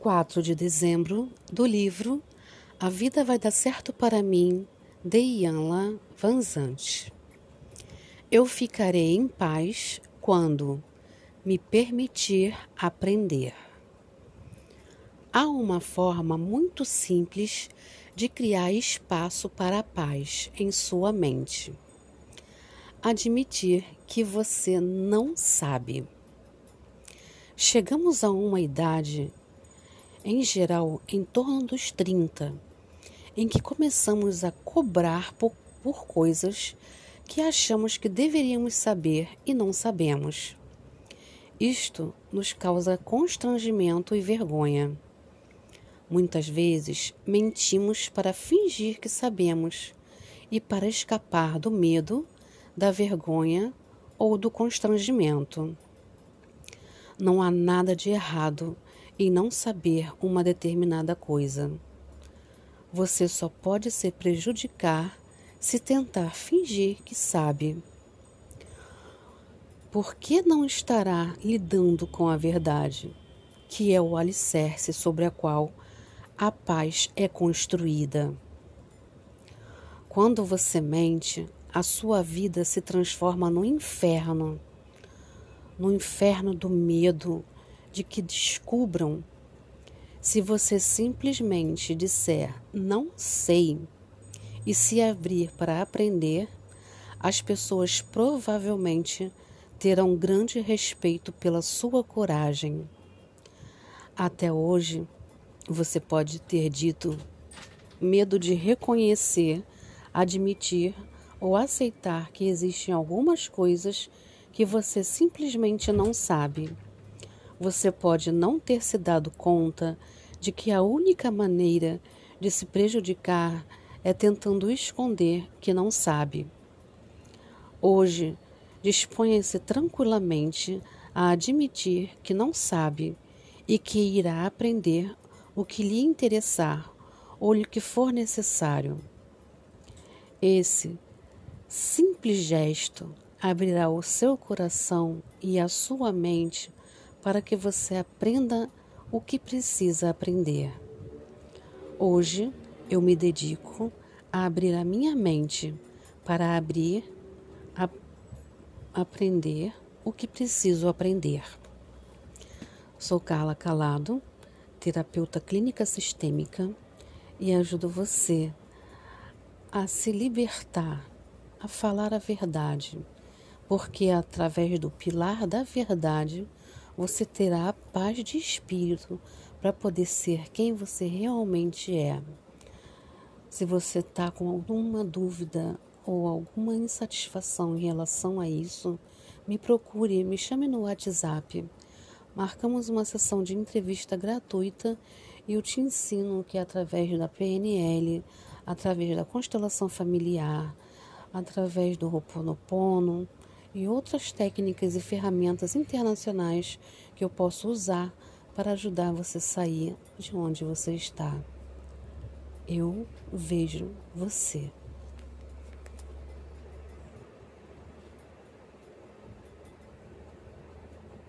4 de dezembro, do livro A Vida Vai Dar Certo para Mim, de Ianla Vanzante. Eu ficarei em paz quando me permitir aprender. Há uma forma muito simples de criar espaço para a paz em sua mente. Admitir que você não sabe. Chegamos a uma idade em geral em torno dos 30, em que começamos a cobrar por, por coisas que achamos que deveríamos saber e não sabemos. Isto nos causa constrangimento e vergonha. Muitas vezes mentimos para fingir que sabemos e para escapar do medo, da vergonha ou do constrangimento. Não há nada de errado em não saber uma determinada coisa. Você só pode se prejudicar se tentar fingir que sabe. Por que não estará lidando com a verdade, que é o alicerce sobre a qual a paz é construída? Quando você mente, a sua vida se transforma no inferno no inferno do medo, de que descubram. Se você simplesmente disser não sei e se abrir para aprender, as pessoas provavelmente terão grande respeito pela sua coragem. Até hoje, você pode ter dito medo de reconhecer, admitir ou aceitar que existem algumas coisas que você simplesmente não sabe. Você pode não ter se dado conta de que a única maneira de se prejudicar é tentando esconder que não sabe. Hoje, disponha-se tranquilamente a admitir que não sabe e que irá aprender o que lhe interessar ou o que for necessário. Esse simples gesto abrirá o seu coração e a sua mente para que você aprenda o que precisa aprender. Hoje eu me dedico a abrir a minha mente para abrir, a, aprender o que preciso aprender. Sou Carla Calado, terapeuta clínica sistêmica e ajudo você a se libertar, a falar a verdade, porque através do pilar da verdade você terá a paz de espírito para poder ser quem você realmente é. Se você está com alguma dúvida ou alguma insatisfação em relação a isso, me procure, me chame no WhatsApp. Marcamos uma sessão de entrevista gratuita e eu te ensino que através da PNL, através da constelação familiar, através do Ho'oponopono, e outras técnicas e ferramentas internacionais que eu posso usar para ajudar você a sair de onde você está. Eu vejo você.